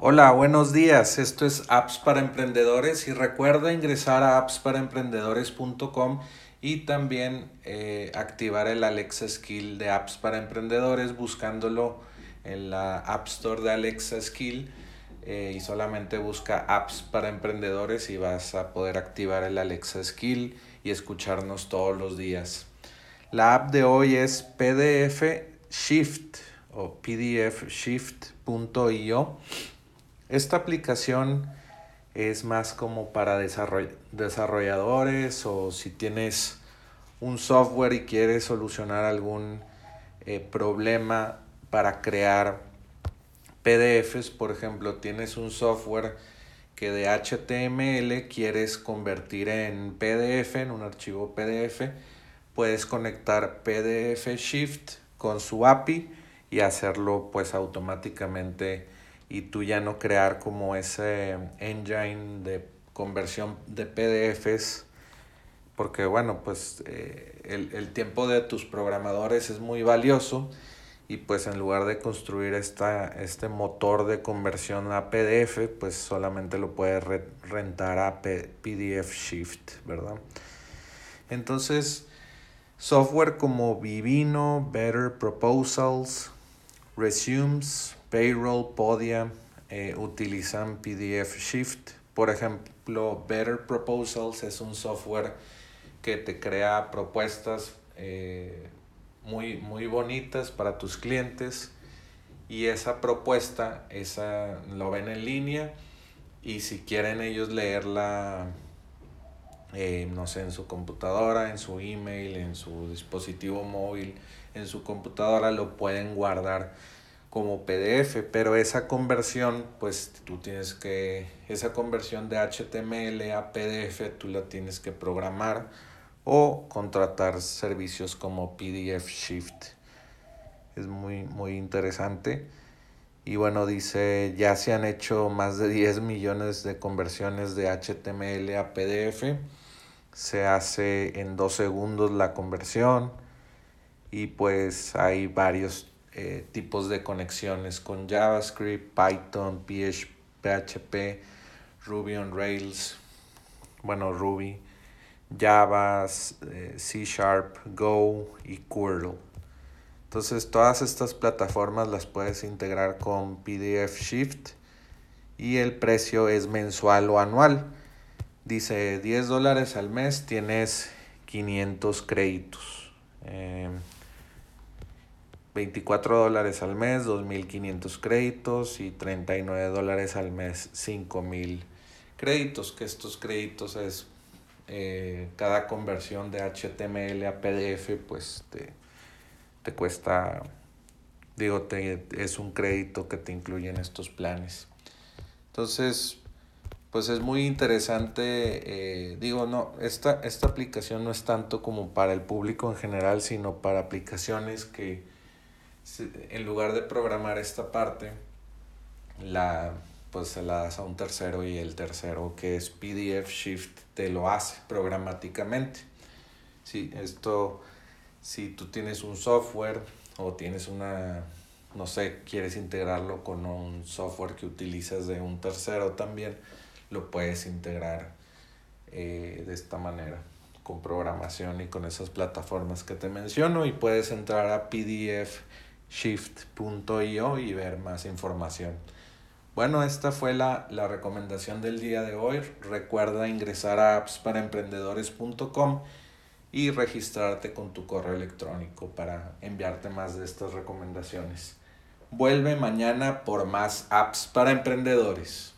Hola, buenos días. Esto es Apps para Emprendedores y recuerda ingresar a appsparaemprendedores.com y también eh, activar el Alexa Skill de Apps para Emprendedores buscándolo en la App Store de Alexa Skill eh, y solamente busca Apps para Emprendedores y vas a poder activar el Alexa Skill y escucharnos todos los días. La app de hoy es PDF Shift o pdfshift.io esta aplicación es más como para desarrolladores o si tienes un software y quieres solucionar algún eh, problema para crear PDFs, por ejemplo, tienes un software que de HTML quieres convertir en PDF, en un archivo PDF, puedes conectar PDF Shift con su API y hacerlo pues automáticamente y tú ya no crear como ese engine de conversión de PDFs porque bueno pues eh, el, tiempo de tus programadores es muy valioso y pues en lugar de construir esta, este motor de conversión a PDF pues solamente lo puedes rentar a PDF Shift verdad entonces software como Vivino Better Proposals Resumes Payroll, Podia eh, utilizan PDF Shift. Por ejemplo, Better Proposals es un software que te crea propuestas eh, muy, muy bonitas para tus clientes y esa propuesta esa lo ven en línea y si quieren ellos leerla eh, no sé en su computadora en su email en su dispositivo móvil en su computadora lo pueden guardar como PDF, pero esa conversión, pues tú tienes que, esa conversión de HTML a PDF, tú la tienes que programar o contratar servicios como PDF Shift. Es muy, muy interesante. Y bueno, dice, ya se han hecho más de 10 millones de conversiones de HTML a PDF. Se hace en dos segundos la conversión. Y pues hay varios eh, tipos de conexiones con JavaScript, Python, PHP, Ruby on Rails, bueno, Ruby, Java, eh, C Sharp, Go y Quirtle. Entonces todas estas plataformas las puedes integrar con PDF Shift y el precio es mensual o anual. Dice 10 dólares al mes tienes 500 créditos. Em, 24 dólares al mes, 2.500 créditos y 39 dólares al mes, 5.000 créditos, que estos créditos es eh, cada conversión de HTML a PDF, pues te, te cuesta, digo, te, es un crédito que te incluye en estos planes. Entonces, pues es muy interesante, eh, digo, no, esta, esta aplicación no es tanto como para el público en general, sino para aplicaciones que en lugar de programar esta parte, la, pues se la das a un tercero y el tercero que es PDF Shift te lo hace programáticamente. Sí, esto, si tú tienes un software o tienes una, no sé, quieres integrarlo con un software que utilizas de un tercero también, lo puedes integrar eh, de esta manera con programación y con esas plataformas que te menciono y puedes entrar a PDF shift.io y ver más información. Bueno, esta fue la, la, recomendación del día de hoy. Recuerda ingresar a appsparaemprendedores.com y registrarte con tu correo electrónico para enviarte más de estas recomendaciones. Vuelve mañana por más apps para emprendedores.